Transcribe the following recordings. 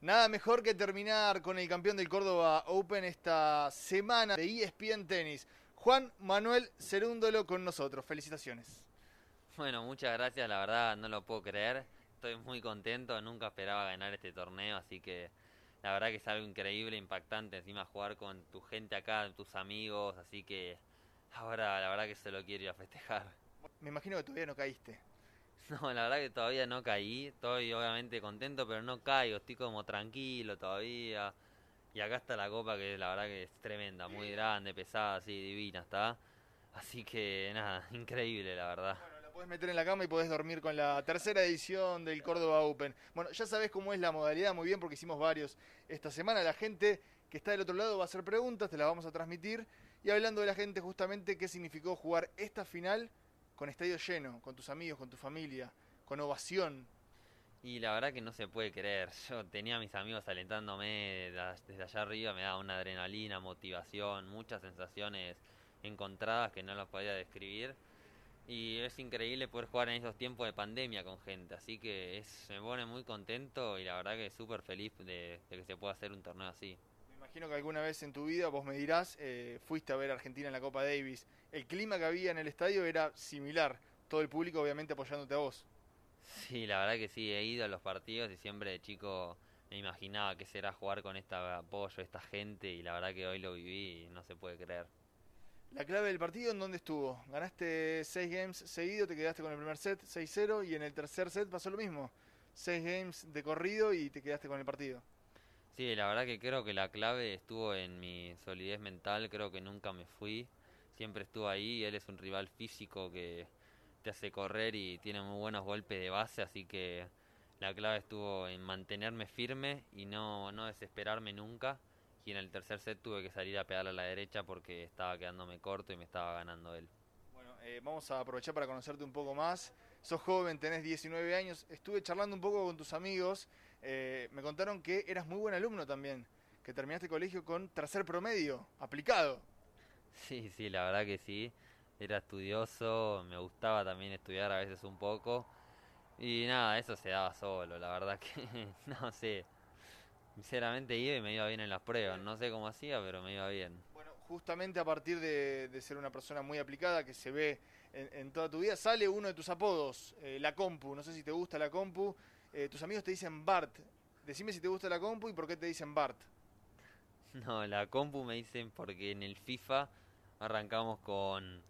Nada mejor que terminar con el campeón del Córdoba Open esta semana de ESPN Tenis. Juan Manuel Cerúndolo con nosotros. Felicitaciones. Bueno, muchas gracias, la verdad no lo puedo creer. Estoy muy contento, nunca esperaba ganar este torneo, así que la verdad que es algo increíble, impactante, encima jugar con tu gente acá, tus amigos, así que ahora la verdad que se lo quiero ir a festejar. Me imagino que todavía no caíste. No, la verdad que todavía no caí, estoy obviamente contento, pero no caigo, estoy como tranquilo todavía. Y acá está la copa que la verdad que es tremenda, muy grande, pesada, así, divina, está. Así que nada, increíble la verdad. Puedes meter en la cama y podés dormir con la tercera edición del Córdoba Open. Bueno, ya sabes cómo es la modalidad muy bien porque hicimos varios esta semana. La gente que está del otro lado va a hacer preguntas, te las vamos a transmitir. Y hablando de la gente, justamente, ¿qué significó jugar esta final con estadio lleno, con tus amigos, con tu familia, con ovación. Y la verdad que no se puede creer. Yo tenía a mis amigos alentándome desde allá arriba, me daba una adrenalina, motivación, muchas sensaciones encontradas que no las podía describir. Y es increíble poder jugar en esos tiempos de pandemia con gente. Así que es, me pone muy contento y la verdad que súper feliz de, que se pueda hacer un torneo así. Me imagino que alguna vez en tu vida, vos me dirás, eh, fuiste a ver a Argentina en la Copa Davis el clima que había en el estadio era similar, todo el público obviamente apoyándote a vos. Sí, la verdad que sí, he ido a los partidos y siempre de chico me imaginaba que será jugar con este apoyo, esta gente y la verdad que hoy lo viví y no se puede creer. La clave del partido, ¿en dónde estuvo? Ganaste 6 games seguido, te quedaste con el primer set 6-0 y en el tercer set pasó lo mismo. 6 games de corrido y te quedaste con el partido. Sí, la verdad que creo que la clave estuvo en mi solidez mental, creo que nunca me fui siempre estuvo ahí. Él es un rival físico que te hace correr y tiene muy buenos golpes de base, así que la clave estuvo en mantenerme firme y no, no desesperarme nunca. Y en el tercer set tuve que salir a pegarle a la derecha porque estaba quedándome corto y me estaba ganando él. Bueno, eh, vamos a aprovechar para conocerte un poco más. Sos joven, tenés 19 años. Estuve charlando un poco con tus amigos. Eh, me contaron que eras muy buen alumno también, que terminaste el colegio con tercer promedio, aplicado. Sí, sí, la verdad que sí. Era estudioso, me gustaba también estudiar a veces un poco. Y nada, eso se daba solo, la verdad que no sé. Sinceramente iba y me iba bien en las pruebas. No sé cómo hacía, pero me iba bien. Bueno, justamente a partir de, ser una persona muy aplicada que se ve en, toda tu vida, sale uno de tus apodos, eh, la compu. No sé si te gusta la compu. Eh, tus amigos te dicen Bart. Decime si te gusta la compu y por qué te dicen Bart. No, la compu me dicen porque en el FIFA arrancamos con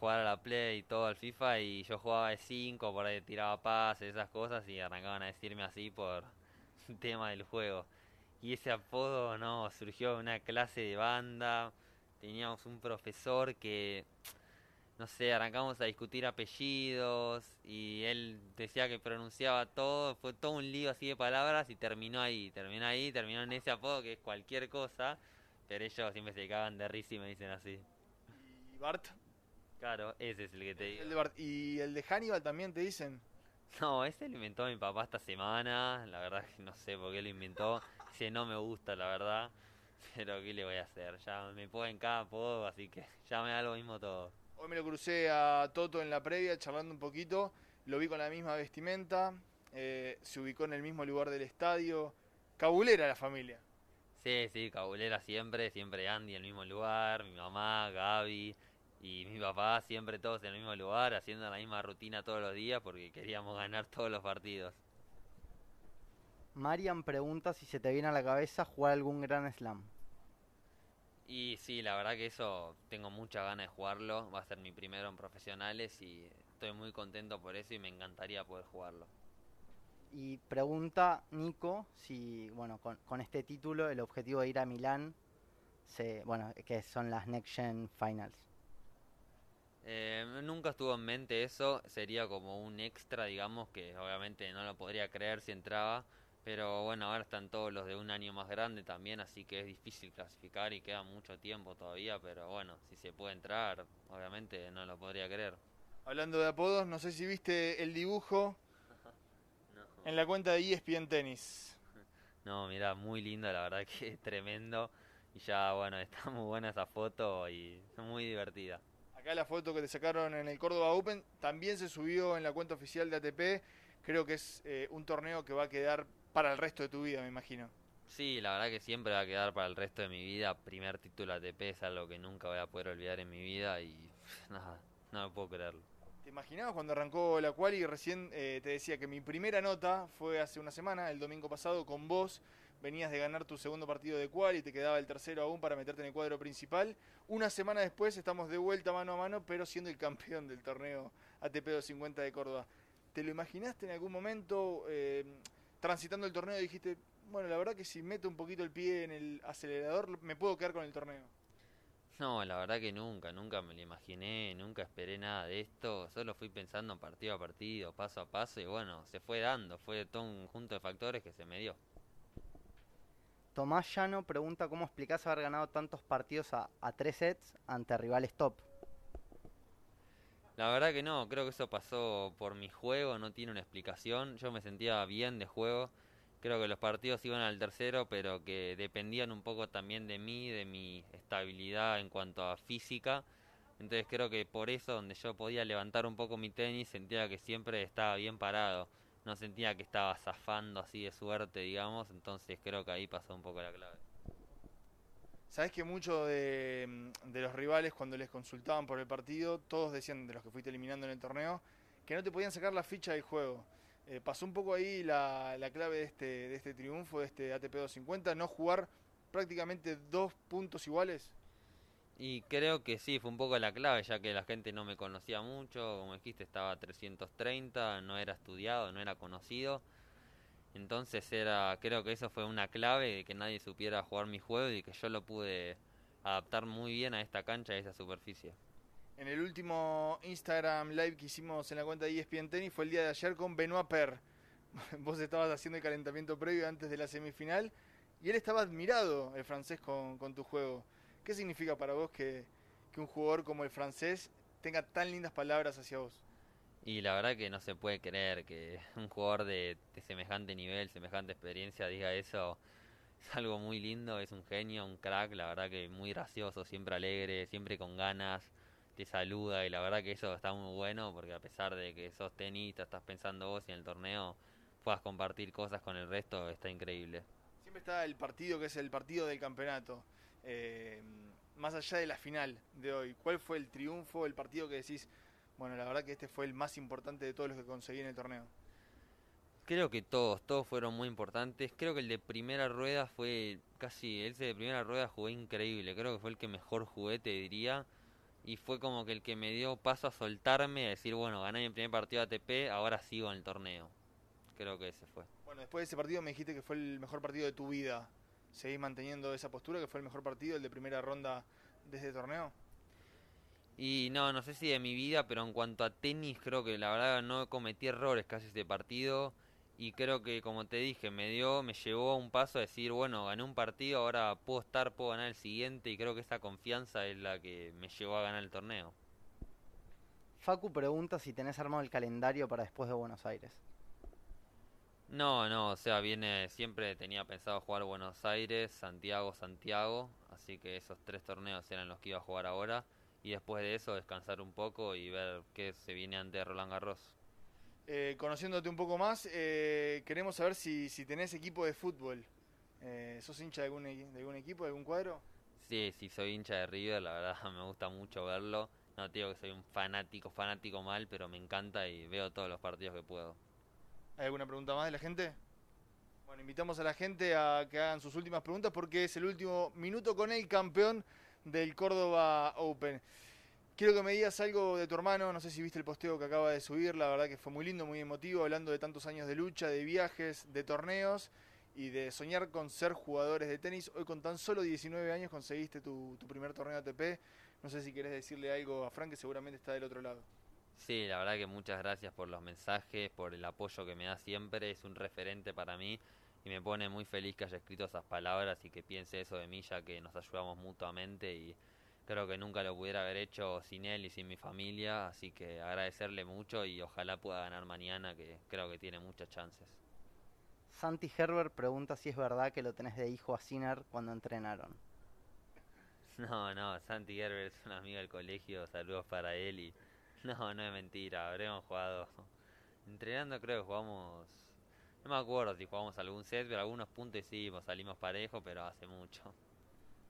jugar a la Play y todo al FIFA y yo jugaba de 5, por ahí tiraba pases, esas cosas y arrancaban a decirme así por tema del juego. Y ese apodo no surgió de una clase de banda, teníamos un profesor que no sé, arrancamos a discutir apellidos y él decía que pronunciaba todo, fue todo un lío así de palabras y terminó ahí, terminó ahí, terminó en ese apodo que es cualquier cosa, pero ellos siempre se cagan de risa y me dicen así. ¿Y Bart? Claro, ese es el que te digo. El de Bart. ¿Y el de Hannibal también te dicen? No, ese lo inventó mi papá esta semana, la verdad que no sé por qué lo inventó, no me gusta, la verdad, pero ¿qué le voy a hacer? Ya me puedo en cada apodo, así que ya me da lo mismo todo. Hoy me lo crucé a Toto en la previa, charlando un poquito. Lo vi con la misma vestimenta. Eh, se ubicó en el mismo lugar del estadio. Cabulera la familia. Sí, sí, cabulera siempre. Siempre Andy en el mismo lugar. Mi mamá, Gaby y mi papá siempre todos en el mismo lugar, haciendo la misma rutina todos los días porque queríamos ganar todos los partidos. Marian pregunta si se te viene a la cabeza jugar algún gran slam. Y sí, la verdad que eso tengo mucha ganas de jugarlo. Va a ser mi primero en profesionales y estoy muy contento por eso y me encantaría poder jugarlo. Y pregunta Nico si, bueno, con, este título el objetivo de ir a Milán, se, bueno, que son las Next Gen Finals. Eh, nunca estuvo en mente eso, sería como un extra, digamos, que obviamente no lo podría creer si entraba, pero bueno, ahora están todos los de un año más grande también, así que es difícil clasificar y queda mucho tiempo todavía, pero bueno, si se puede entrar, obviamente no lo podría creer. Hablando de apodos, no sé si viste el dibujo en la cuenta de ESPN Tennis. No, mira, muy lindo, la verdad que es tremendo. Y ya, bueno, está muy buena esa foto y muy divertida. Acá la foto que te sacaron en el Córdoba Open también se subió en la cuenta oficial de ATP. Creo que es eh, un torneo que va a quedar para el resto de tu vida, me imagino. Sí, la verdad que siempre va a quedar para el resto de mi vida. Primer título ATP es algo que nunca voy a poder olvidar en mi vida y nada, no me puedo creerlo. ¿Te imaginabas cuando arrancó la cual y recién eh, te decía que mi primera nota fue hace una semana, el domingo pasado, con vos? Venías de ganar tu segundo partido de cual y te quedaba el tercero aún para meterte en el cuadro principal. Una semana después estamos de vuelta mano a mano, pero siendo el campeón del torneo ATP 250 de Córdoba. ¿Te lo imaginaste en algún momento eh, transitando el torneo dijiste, bueno, la verdad que si meto un poquito el pie en el acelerador me puedo quedar con el torneo? No, la verdad que nunca, nunca me lo imaginé, nunca esperé nada de esto, solo fui pensando partido a partido, paso a paso y bueno, se fue dando, fue todo un conjunto de factores que se me dio. Tomás Llano pregunta cómo explicás haber ganado tantos partidos a, a tres sets ante rivales top. La verdad que no, creo que eso pasó por mi juego, no tiene una explicación, yo me sentía bien de juego, creo que los partidos iban al tercero, pero que dependían un poco también de mí, de mi estabilidad en cuanto a física. Entonces creo que por eso donde yo podía levantar un poco mi tenis sentía que siempre estaba bien parado. No sentía que estaba zafando así de suerte, digamos. Entonces creo que ahí pasó un poco la clave. Sabes que muchos de, de, los rivales cuando les consultaban por el partido, todos decían de los que fuiste eliminando en el torneo, que no te podían sacar la ficha del juego. Eh, pasó un poco ahí la, la, clave de este, de este triunfo, de este ATP 250, no jugar prácticamente dos puntos iguales. Y creo que sí, fue un poco la clave, ya que la gente no me conocía mucho, como dijiste, estaba a 330, no era estudiado, no era conocido. Entonces era, creo que eso fue una clave de que nadie supiera jugar mi juego y que yo lo pude adaptar muy bien a esta cancha, a esa superficie en el último Instagram Live que hicimos en la cuenta de ESPN Tennis fue el día de ayer con Benoit Per. Vos estabas haciendo el calentamiento previo antes de la semifinal y él estaba admirado, el francés, con, con tu juego. ¿Qué significa para vos que, que, un jugador como el francés tenga tan lindas palabras hacia vos? Y la verdad que no se puede creer que un jugador de, semejante nivel, semejante experiencia diga eso. Es algo muy lindo, es un genio, un crack, la verdad que muy gracioso, siempre alegre, siempre con ganas te saluda y la verdad que eso está muy bueno porque a pesar de que sos tenista, estás pensando vos y en el torneo puedas compartir cosas con el resto, está increíble. Siempre está el partido que es el partido del campeonato. Eh, más allá de la final de hoy, ¿cuál fue el triunfo, el partido que decís, bueno, la verdad que este fue el más importante de todos los que conseguí en el torneo? Creo que todos, todos fueron muy importantes. Creo que el de primera rueda fue casi, ese de primera rueda jugué increíble. Creo que fue el que mejor jugué, te diría y fue como que el que me dio paso a soltarme, a decir, bueno, gané mi primer partido de ATP, ahora sigo en el torneo. Creo que ese fue. Bueno, después de ese partido me dijiste que fue el mejor partido de tu vida. ¿Seguís manteniendo esa postura, que fue el mejor partido, el de primera ronda de este torneo? Y no, no sé si de mi vida, pero en cuanto a tenis, creo que la verdad no cometí errores casi ese partido. Y creo que como te dije me dio me llevó a un paso a decir bueno gané un partido ahora puedo estar puedo ganar el siguiente y creo que esa confianza es la que me llevó a ganar el torneo. Facu pregunta si tenés armado el calendario para después de Buenos Aires. No no o sea viene siempre tenía pensado jugar Buenos Aires Santiago Santiago. Así que esos tres torneos eran los que iba a jugar ahora y después de eso descansar un poco y ver qué se viene ante Roland Garros eh, conociéndote un poco más, eh, queremos saber si, si tenés equipo de fútbol. Eh, ¿Sos hincha de algún, de algún equipo, de algún cuadro? Sí, sí, soy hincha de River, la verdad me gusta mucho verlo. No te digo que soy un fanático, fanático mal, pero me encanta y veo todos los partidos que puedo. ¿Hay alguna pregunta más de la gente? Bueno, invitamos a la gente a que hagan sus últimas preguntas porque es el último minuto con el campeón del Córdoba Open. Quiero que me digas algo de tu hermano, no sé si viste el posteo que acaba de subir, la verdad que fue muy lindo, muy emotivo, hablando de tantos años de lucha, de viajes, de torneos y de soñar con ser jugadores de tenis. Hoy con tan solo 19 años conseguiste tu, primer torneo ATP. No sé si querés decirle algo a Frank, que seguramente está del otro lado. Sí, la verdad que muchas gracias por los mensajes, por el apoyo que me da siempre, es un referente para mí y me pone muy feliz que haya escrito esas palabras y que piense eso de mí, ya que nos ayudamos mutuamente y Creo que nunca lo pudiera haber hecho sin él y sin mi familia, así que agradecerle mucho y ojalá pueda ganar mañana, que creo que tiene muchas chances. Santi Herbert pregunta si es verdad que lo tenés de hijo a Sinner cuando entrenaron. No, no, Santi Gerber es un amigo del colegio, saludos para él y... No, no es mentira, habremos jugado... Entrenando creo que jugamos... No me acuerdo si jugamos algún set, pero algunos puntos sí, pues salimos parejo, pero hace mucho.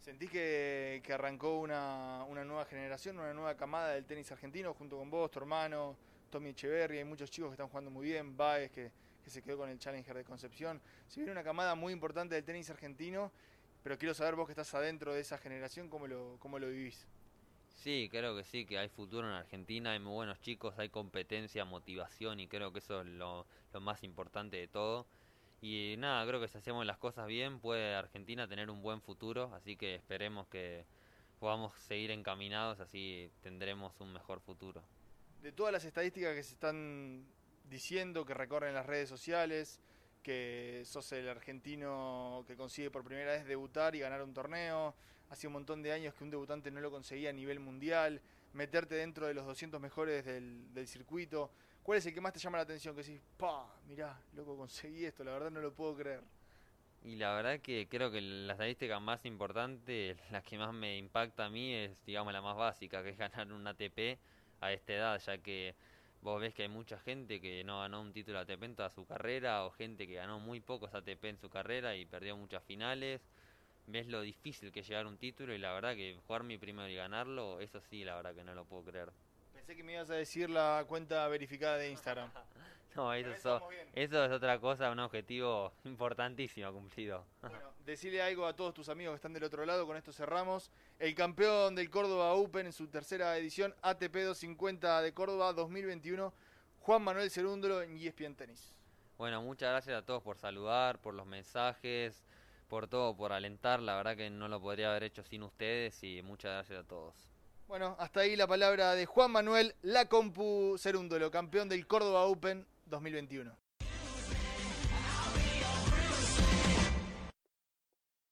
¿Sentís que, que arrancó una, una nueva generación, una nueva camada del tenis argentino junto con vos, tu hermano, Tommy Echeverry? Hay muchos chicos que están jugando muy bien, Baez que, que se quedó con el Challenger de Concepción. Si viene una camada muy importante del tenis argentino, pero quiero saber vos que estás adentro de esa generación, ¿cómo lo, cómo lo vivís? Sí, creo que sí, que hay futuro en Argentina, hay muy buenos chicos, hay competencia, motivación y creo que eso es lo, más importante de todo. Y nada, creo que si hacemos las cosas bien puede Argentina tener un buen futuro, así que esperemos que podamos seguir encaminados, así tendremos un mejor futuro. De todas las estadísticas que se están diciendo, que recorren las redes sociales, que sos el argentino que consigue por primera vez debutar y ganar un torneo, hace un montón de años que un debutante no lo conseguía a nivel mundial, meterte dentro de los 200 mejores del, del circuito, ¿Cuál es el que más te llama la atención? Que decís, pa, mirá, loco, conseguí esto, la verdad no lo puedo creer. Y la verdad que creo que la estadística más importante, la que más me impacta a mí es, digamos, la más básica, que es ganar un ATP a esta edad, ya que vos ves que hay mucha gente que no ganó un título ATP en toda su carrera, o gente que ganó muy pocos ATP en su carrera y perdió muchas finales. Ves lo difícil que es llegar a un título y la verdad que jugar mi primero y ganarlo, eso sí, la verdad que no lo puedo creer. Pensé que me ibas a decir la cuenta verificada de Instagram. no, eso, so, eso, es otra cosa, un objetivo importantísimo cumplido. bueno, decirle algo a todos tus amigos que están del otro lado, con esto cerramos. El campeón del Córdoba Open en su tercera edición, ATP 250 de Córdoba 2021, Juan Manuel Cerúndolo en ESPN Tenis. Bueno, muchas gracias a todos por saludar, por los mensajes, por todo, por alentar. La verdad que no lo podría haber hecho sin ustedes y muchas gracias a todos. Bueno, hasta ahí la palabra de Juan Manuel La Compu Cerúndolo, campeón del Córdoba Open 2021.